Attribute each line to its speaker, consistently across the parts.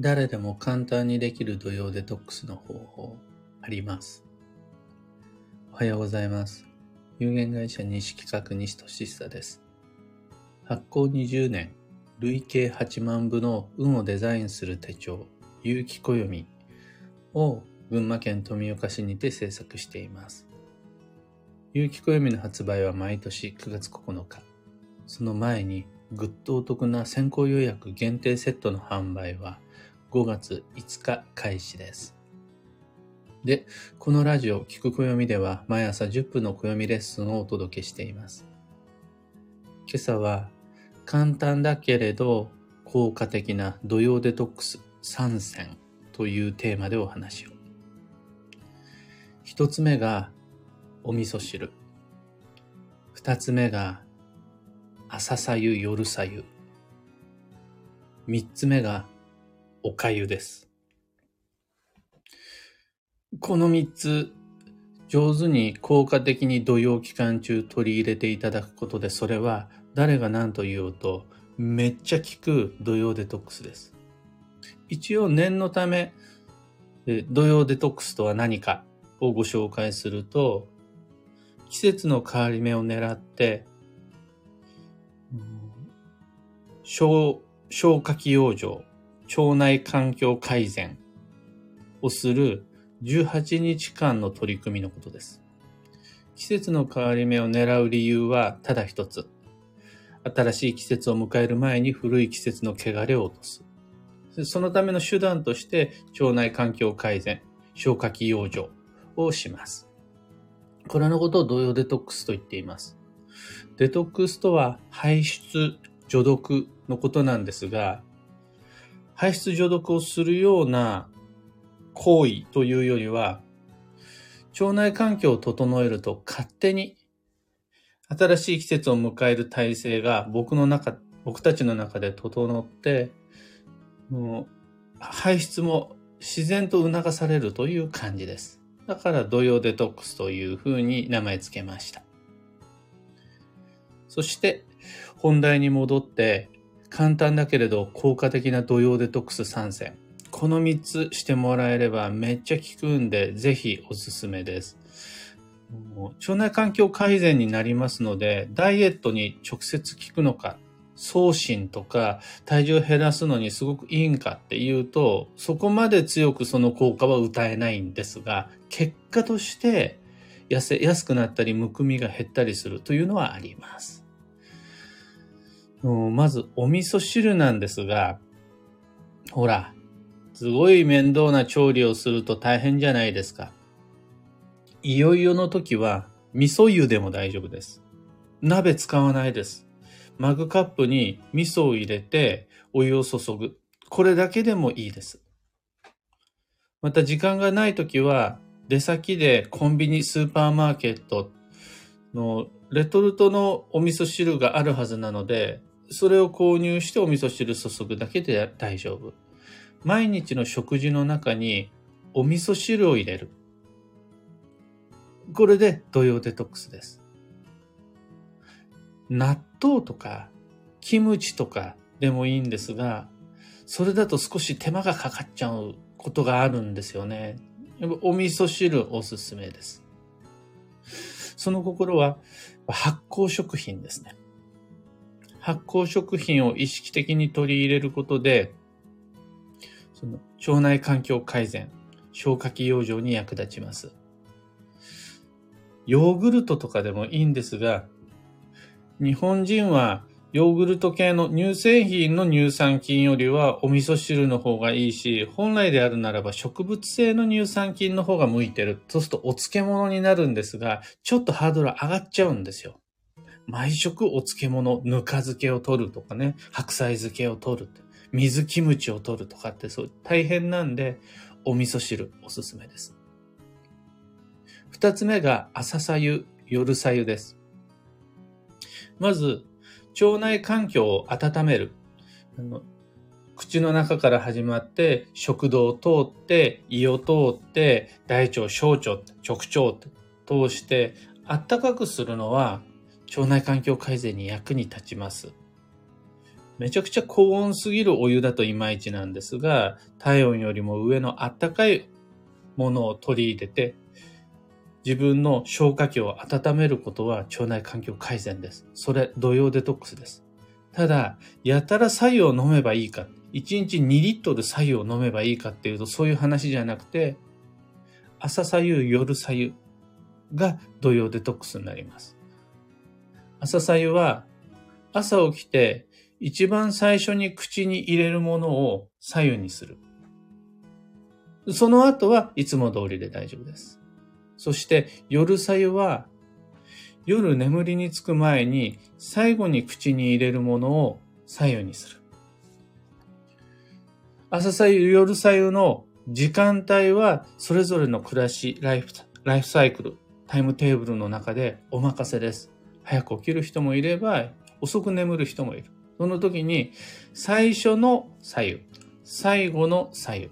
Speaker 1: 誰でも簡単にできる土曜デトックスの方法あります。おはようございます。有限会社西企画西俊久です。発行20年、累計8万部の運をデザインする手帳、有機暦を群馬県富岡市にて制作しています。有機暦の発売は毎年9月9日。その前にぐっとお得な先行予約限定セットの販売は5月5日開始です。で、このラジオ、聞く暦では毎朝10分の暦レッスンをお届けしています。今朝は簡単だけれど効果的な土曜デトックス3選というテーマでお話を。一つ目がお味噌汁。二つ目が朝さゆ夜さゆ。三つ目がおかゆです。この3つ、上手に効果的に土曜期間中取り入れていただくことで、それは誰が何と言おうと、めっちゃ効く土曜デトックスです。一応念のため、土曜デトックスとは何かをご紹介すると、季節の変わり目を狙って、消化器養生、腸内環境改善をする18日間の取り組みのことです。季節の変わり目を狙う理由はただ一つ。新しい季節を迎える前に古い季節の汚れを落とす。そのための手段として腸内環境改善、消化器養生をします。これのことを同様デトックスと言っています。デトックスとは排出、除毒のことなんですが、排出除毒をするような行為というよりは、腸内環境を整えると勝手に新しい季節を迎える体制が僕の中、僕たちの中で整って、もう排出も自然と促されるという感じです。だから土曜デトックスというふうに名前付けました。そして本題に戻って簡単だけれど効果的な土曜デトックス参戦。この3つしてもらえればめっちゃ効くんで、ぜひおすすめです。腸内環境改善になりますので、ダイエットに直接効くのか、送信とか体重を減らすのにすごくいいんかっていうと、そこまで強くその効果は歌えないんですが、結果として痩せやすくなったり、むくみが減ったりするというのはあります。うんまず、お味噌汁なんですが、ほら、すごい面倒な調理をすると大変じゃないですか。いよいよの時は、味噌湯でも大丈夫です。鍋使わないです。マグカップに味噌を入れてお湯を注ぐ。これだけでもいいです。また時間がない時は、出先でコンビニ、スーパーマーケットのレトルトのお味噌汁があるはずなので、それを購入してお味噌汁注ぐだけで大丈夫。毎日の食事の中にお味噌汁を入れる。これで土曜デトックスです。納豆とかキムチとかでもいいんですが、それだと少し手間がかかっちゃうことがあるんですよね。お味噌汁おすすめです。その心は発酵食品ですね。発酵食品を意識的に取り入れることで、その腸内環境改善、消化器養生に役立ちます。ヨーグルトとかでもいいんですが、日本人はヨーグルト系の乳製品の乳酸菌よりはお味噌汁の方がいいし、本来であるならば植物性の乳酸菌の方が向いてる。そうするとお漬物になるんですが、ちょっとハードル上がっちゃうんですよ。毎食お漬物、ぬか漬けを取るとかね、白菜漬けを取る水キムチを取るとかってそう大変なんで、お味噌汁おすすめです。二つ目が朝さゆ、夜さゆです。まず、腸内環境を温める。あの口の中から始まって、食道を通って、胃を通って、大腸、小腸、直腸通して、あったかくするのは腸内環境改善に役に立ちます。めちゃくちゃ高温すぎるお湯だといまいちなんですが、体温よりも上のあったかいものを取り入れて、自分の消化器を温めることは腸内環境改善です。それ、土曜デトックスです。ただ、やたら左右を飲めばいいか、1日2リットル左右を飲めばいいかっていうと、そういう話じゃなくて、朝左右、夜左右が土曜デトックスになります。朝左右は、朝起きて一番最初に口に入れるものを左右にする。その後はいつも通りで大丈夫です。そして夜左右は夜眠りにつく前に最後に口に入れるものを左右にする。朝左右、夜左右の時間帯はそれぞれの暮らし、ライフ、ライフサイクル、タイムテーブルの中でお任せです。早く起きる人もいれば遅く眠る人もいる。その時に最初の左右、最後の左右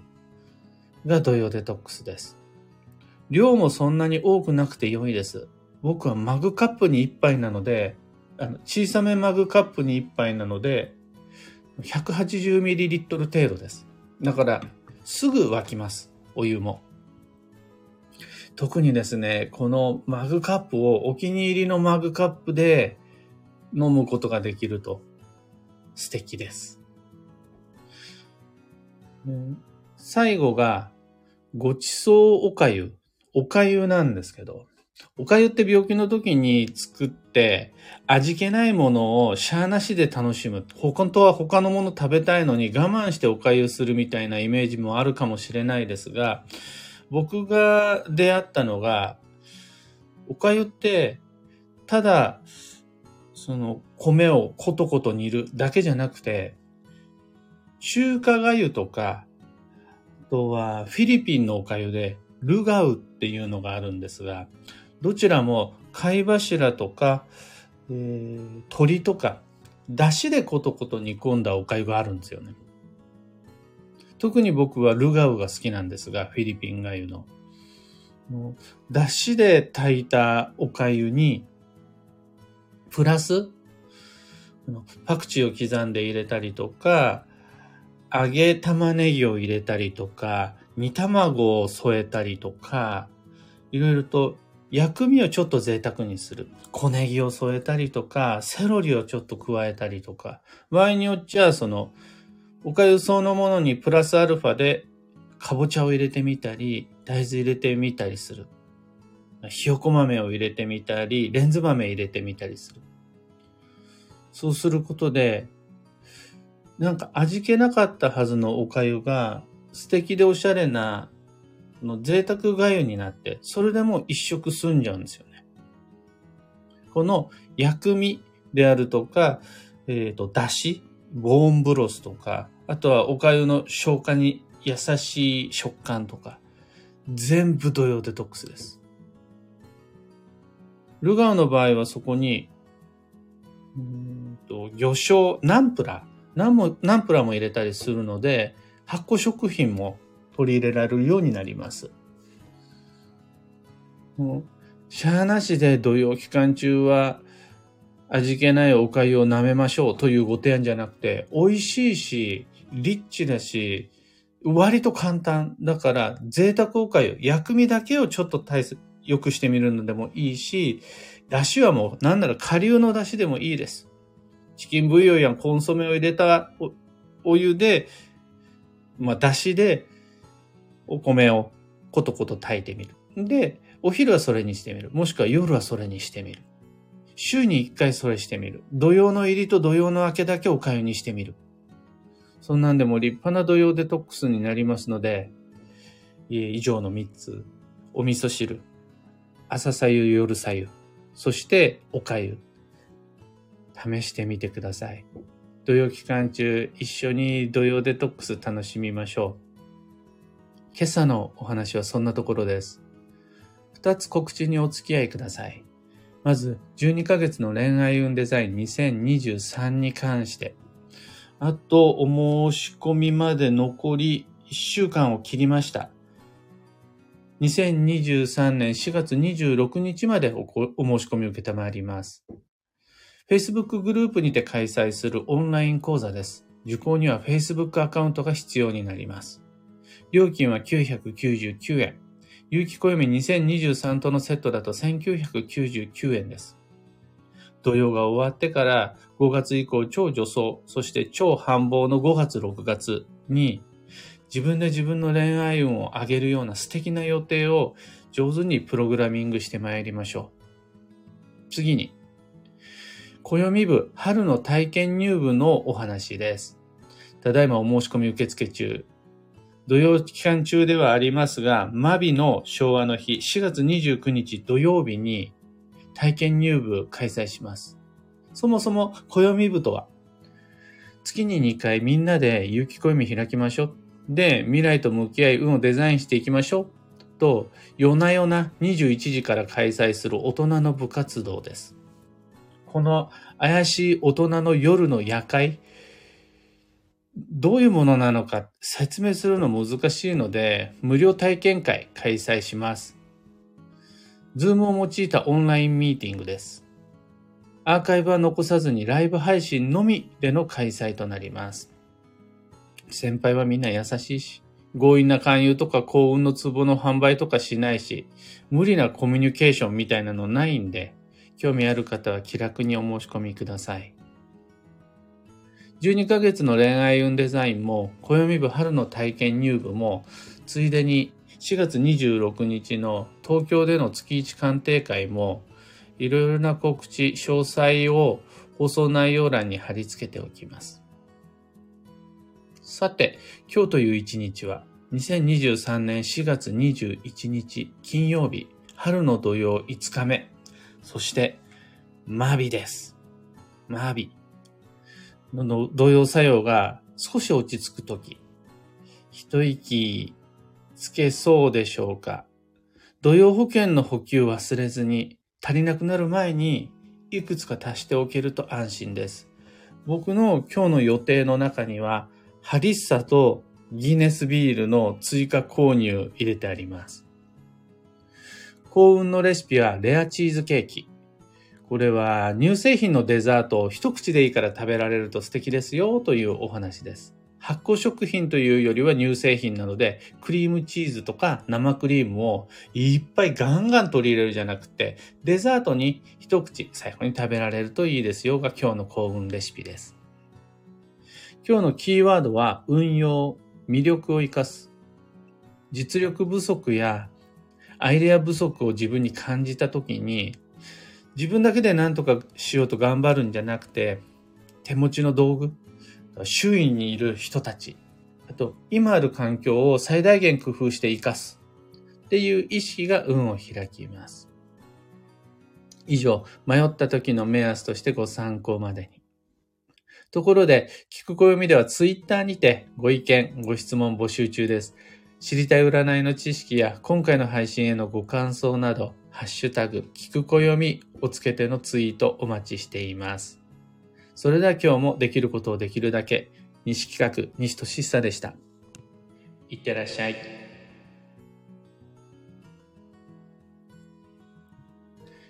Speaker 1: が土曜デトックスです。量もそんなに多くなくて良いです。僕はマグカップに1杯なので、あの小さめマグカップに1杯なので、180ml 程度です。だから、すぐ沸きます。お湯も。特にですね、このマグカップをお気に入りのマグカップで飲むことができると素敵です。最後がごちそうおかゆ。おかゆなんですけど、おかゆって病気の時に作って味気ないものをシャーなしで楽しむ。本当は他のもの食べたいのに我慢しておかゆするみたいなイメージもあるかもしれないですが、僕が出会ったのが、おかゆって、ただ、その米をコトコト煮るだけじゃなくて、中華がゆとか、あとはフィリピンのおかゆでルガウっていうのがあるんですが、どちらも貝柱とか、えー、鶏とか、出汁でコトコト煮込んだお粥があるんですよね。特に僕はルガウが好きなんですが、フィリピンがゆの。出汁で炊いたお粥に、プラス、パクチーを刻んで入れたりとか、揚げ玉ねぎを入れたりとか、煮卵を添えたりとか、いろいろと薬味をちょっと贅沢にする。小ネギを添えたりとか、セロリをちょっと加えたりとか、場合によっちゃ、その、おかゆそのものにプラスアルファで、かぼちゃを入れてみたり、大豆入れてみたりする。ひよこ豆を入れてみたり、レンズ豆入れてみたりする。そうすることで、なんか味気なかったはずのお粥が素敵でおしゃれなの贅沢がゆになって、それでも一食済んじゃうんですよね。この薬味であるとか、えっ、ー、と、だし、ボーンブロスとか、あとはお粥の消化に優しい食感とか、全部土曜デトックスです。ルガオの場合はそこに、うんと魚醤、ナンプラー、ナンもナンプラーも入れたりするので、発酵食品も取り入れられるようになります。もう、しゃーなしで土曜期間中は味気ないお粥を舐めましょうというご提案じゃなくて、美味しいし、リッチだし、割と簡単。だから、贅沢お粥、薬味だけをちょっと大切、良くしてみるのでもいいし、出汁はもう、なんなら下流の出汁でもいいです。チキンブイヨンやコンソメを入れたお湯で、まあ、出汁でお米をコトコト炊いてみる。で、お昼はそれにしてみる。もしくは夜はそれにしてみる。週に一回それしてみる。土曜の入りと土曜の明けだけお粥にしてみる。そんなんでも立派な土曜デトックスになりますので、以上の3つ。お味噌汁、朝さゆ、夜さゆ、そしてお粥。試してみてください。土曜期間中、一緒に土曜デトックス楽しみましょう。今朝のお話はそんなところです。二つ告知にお付き合いください。まず、12ヶ月の恋愛運デザイン2023に関して。あと、お申し込みまで残り1週間を切りました。2023年4月26日までお申し込みを受けたまわります。Facebook グループにて開催するオンライン講座です。受講には Facebook アカウントが必要になります。料金は999円。有機暦2023とのセットだと1999円です。土曜が終わってから5月以降超女装、そして超繁忙の5月6月に自分で自分の恋愛運を上げるような素敵な予定を上手にプログラミングしてまいりましょう。次に、暦部春の体験入部のお話です。ただいまお申し込み受付中。土曜期間中ではありますが、マビの昭和の日、4月29日土曜日に体験入部開催します。そもそも暦部とは、月に2回みんなで有機暦開きましょう。で、未来と向き合い運をデザインしていきましょう。と、夜な夜な21時から開催する大人の部活動です。この怪しい大人の夜の夜会、どういうものなのか説明するの難しいので、無料体験会開催します。ズームを用いたオンラインミーティングです。アーカイブは残さずにライブ配信のみでの開催となります。先輩はみんな優しいし、強引な勧誘とか幸運の壺の販売とかしないし、無理なコミュニケーションみたいなのないんで、興味ある方は気楽にお申し込みください。12ヶ月の恋愛運デザインも、暦部春の体験入部も、ついでに4月26日の東京での月1鑑定会も、いろいろな告知、詳細を放送内容欄に貼り付けておきます。さて、今日という一日は、2023年4月21日金曜日、春の土曜5日目、そして、マビです。マビ。の動揺作用が少し落ち着くとき、一息つけそうでしょうか？土曜保険の補給忘れずに足りなくなる前にいくつか足しておけると安心です。僕の今日の予定の中にはハリッサとギネスビールの追加購入入れてあります。幸運のレシピはレアチーズケーキ。これは乳製品のデザートを一口でいいから食べられると素敵ですよというお話です。発酵食品というよりは乳製品なので、クリームチーズとか生クリームをいっぱいガンガン取り入れるじゃなくて、デザートに一口最後に食べられるといいですよが今日の幸運レシピです。今日のキーワードは運用、魅力を活かす。実力不足やアイデア不足を自分に感じた時に自分だけで何とかしようと頑張るんじゃなくて、手持ちの道具、周囲にいる人たち、あと今ある環境を最大限工夫して活かすっていう意識が運を開きます。以上、迷った時の目安としてご参考までに。ところで、聞く暦ではツイッターにてご意見、ご質問募集中です。知りたい占いの知識や今回の配信へのご感想など、ハッシュタグ、聞く暦をつけてのツイートお待ちしています。それでは今日もできることをできるだけ、西企画、西俊久でした。いってらっしゃい。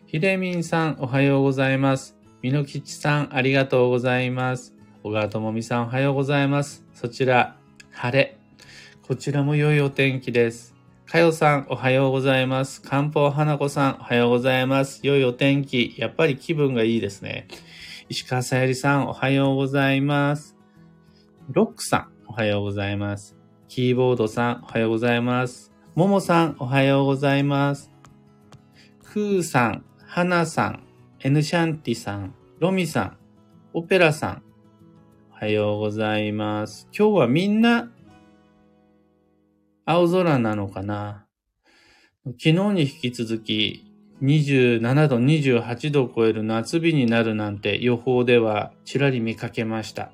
Speaker 1: ひでみんさん、おはようございます。みのきちさん、ありがとうございます。小川ともみさん、おはようございます。そちら、晴れ。こちらも良いお天気です。かよさん、おはようございます。かんぽうはなこさん、おはようございます。良いお天気。やっぱり気分がいいですね。石川さゆりさん、おはようございます。ロックさん、おはようございます。キーボードさん、おはようございます。ももさん、おはようございます。くーさん、はなさん、エヌシャンティさん、ロミさん、オペラさん、おはようございます。今日はみんな青空なのかな？昨日に引き続き27度、28度を超える夏日になるなんて予報ではちらり見かけました。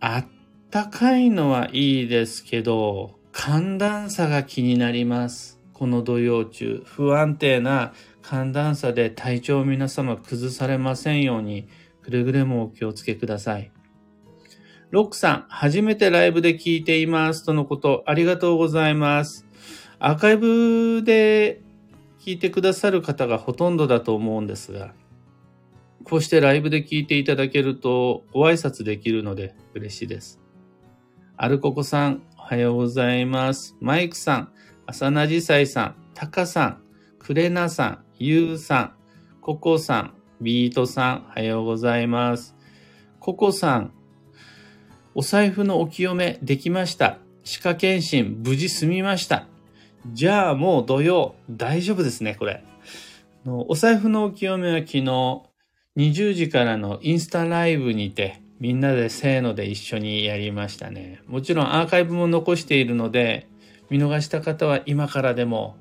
Speaker 1: あったかいのはいいですけど、寒暖差が気になります。この土曜中、不安定な寒暖差で体調を皆様崩されませんように、くれぐれもお気をつけください。ロックさん、初めてライブで聞いていますとのこと、ありがとうございます。アーカイブで聞いてくださる方がほとんどだと思うんですが、こうしてライブで聞いていただけるとご挨拶できるので嬉しいです。アルココさん、おはようございます。マイクさん、浅なじさいさん、タカさん、クレナさん、ユウさん、ココさん、ビートさん、おはようございます。ココさん、お財布のお清めできました。歯科検診無事済みました。じゃあもう土曜大丈夫ですね、これ。お財布のお清めは昨日20時からのインスタライブにてみんなでせーので一緒にやりましたね。もちろんアーカイブも残しているので見逃した方は今からでも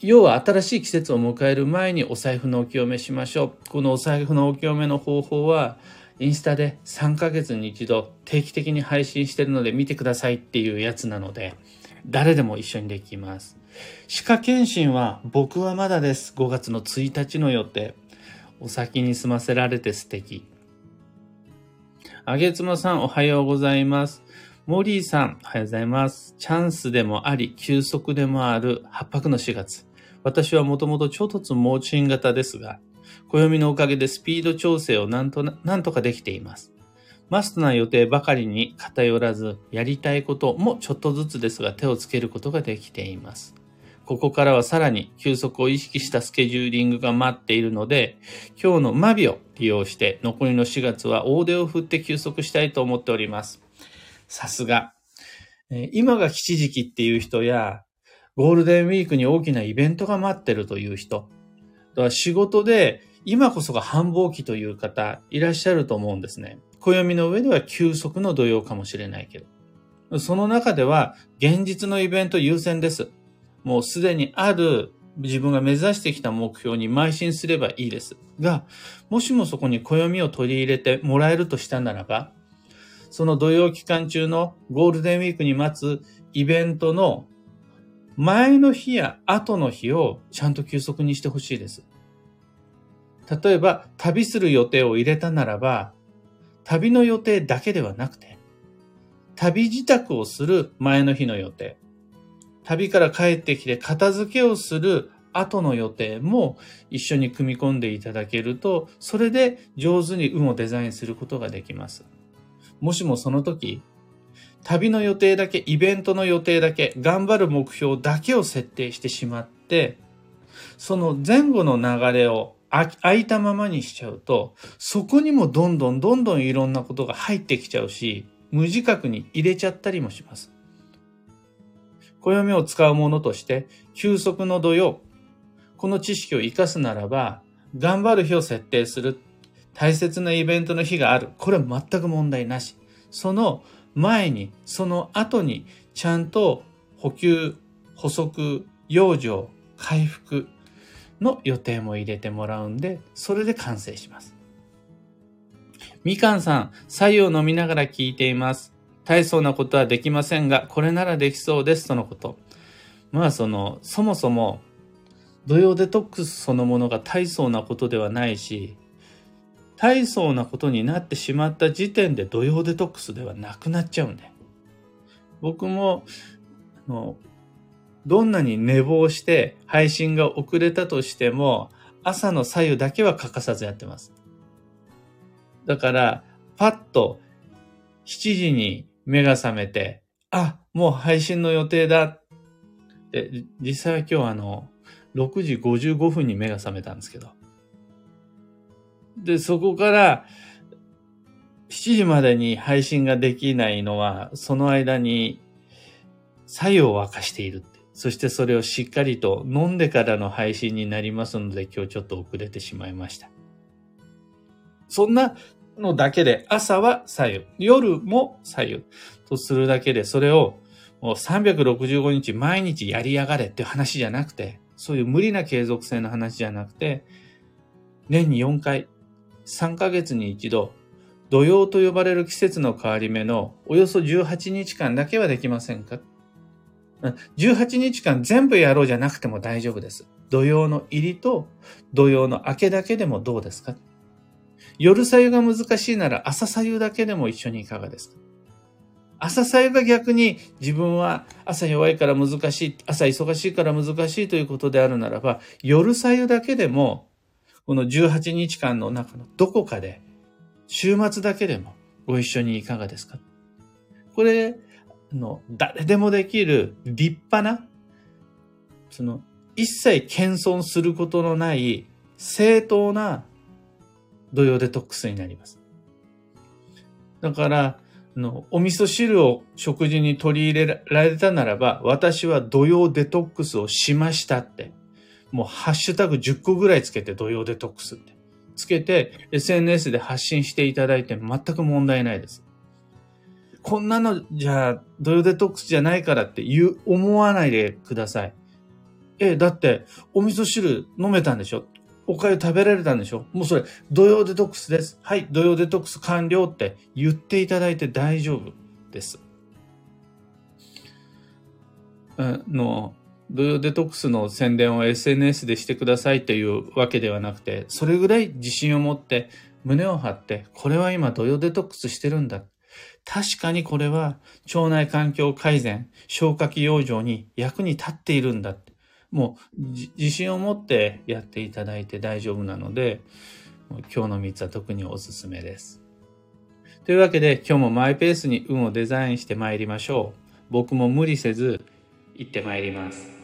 Speaker 1: 要は新しい季節を迎える前にお財布のお清めしましょう。このお財布のお清めの方法はインスタで3ヶ月に一度定期的に配信してるので見てくださいっていうやつなので誰でも一緒にできます。歯科検診は僕はまだです。5月の1日の予定。お先に済ませられて素敵。あげつまさんおはようございます。モリーさんおはようございます。チャンスでもあり、休息でもある八白の4月。私はもともと超突猛進型ですが、暦のおかげでスピード調整をなんとなんとかできています。マストな予定ばかりに偏らず、やりたいこともちょっとずつですが手をつけることができています。ここからはさらに休息を意識したスケジューリングが待っているので、今日のマビを利用して残りの4月は大手を振って休息したいと思っております。さすが。今が吉時期っていう人や、ゴールデンウィークに大きなイベントが待ってるという人、仕事で今こそが繁忙期という方いらっしゃると思うんですね。暦の上では休息の土曜かもしれないけど。その中では現実のイベント優先です。もうすでにある自分が目指してきた目標に邁進すればいいです。が、もしもそこに暦を取り入れてもらえるとしたならば、その土曜期間中のゴールデンウィークに待つイベントの前の日や後の日をちゃんと休息にしてほしいです。例えば、旅する予定を入れたならば、旅の予定だけではなくて、旅自宅をする前の日の予定、旅から帰ってきて片付けをする後の予定も一緒に組み込んでいただけると、それで上手に運をデザインすることができます。もしもその時、旅の予定だけ、イベントの予定だけ、頑張る目標だけを設定してしまって、その前後の流れを空いたままにしちゃうと、そこにもどんどんどんどんいろんなことが入ってきちゃうし、無自覚に入れちゃったりもします。暦を使うものとして、休息の土曜、この知識を活かすならば、頑張る日を設定する。大切なイベントの日がある。これは全く問題なし。その前に、その後に、ちゃんと補給、補足、養生、回復、の予定も入れてもらうんで、それで完成します。みかんさん、左右を飲みながら聞いています。大層なことはできませんが、これならできそうです、とのこと。まあその、そもそも、土曜デトックスそのものが大層なことではないし、大層なことになってしまった時点で土曜デトックスではなくなっちゃうんで。僕も、あのどんなに寝坊して配信が遅れたとしても、朝の左右だけは欠かさずやってます。だから、パッと7時に目が覚めて、あ、もう配信の予定だ。で、実際は今日あの、6時55分に目が覚めたんですけど。で、そこから7時までに配信ができないのは、その間に作用を明かしている。そしてそれをしっかりと飲んでからの配信になりますので今日ちょっと遅れてしまいました。そんなのだけで朝は左右、夜も左右とするだけでそれをもう365日毎日やりやがれって話じゃなくて、そういう無理な継続性の話じゃなくて、年に4回、3ヶ月に一度、土曜と呼ばれる季節の変わり目のおよそ18日間だけはできませんか？18日間全部やろうじゃなくても大丈夫です。土曜の入りと土曜の明けだけでもどうですか？夜さゆが難しいなら朝さゆだけでも一緒にいかがですか？朝さゆが逆に自分は朝弱いから難しい、朝忙しいから難しいということであるならば、夜さゆだけでもこの18日間の中のどこかで、週末だけでもご一緒にいかがですか？これ、の、誰でもできる立派な、その、一切謙遜することのない正当な土曜デトックスになります。だから、のお味噌汁を食事に取り入れられたならば、私は土曜デトックスをしましたって。もうハッシュタグ10個ぐらいつけて土曜デトックスって。つけて SNS で発信していただいて全く問題ないです。こんなのじゃあ土曜デトックスじゃないからって言う、思わないでください。え、だってお味噌汁飲めたんでしょ？おかゆ食べられたんでしょ？もうそれ、土曜デトックスです。はい、土曜デトックス完了って言っていただいて大丈夫です。の、土曜デトックスの宣伝を SNS でしてくださいというわけではなくて、それぐらい自信を持って胸を張って、これは今土曜デトックスしてるんだ。確かにこれは腸内環境改善、消化器養生に役に立っているんだ。もう自信を持ってやっていただいて大丈夫なので、今日の3つは特におすすめです。というわけで今日もマイペースに運をデザインして参りましょう。僕も無理せず行って参ります。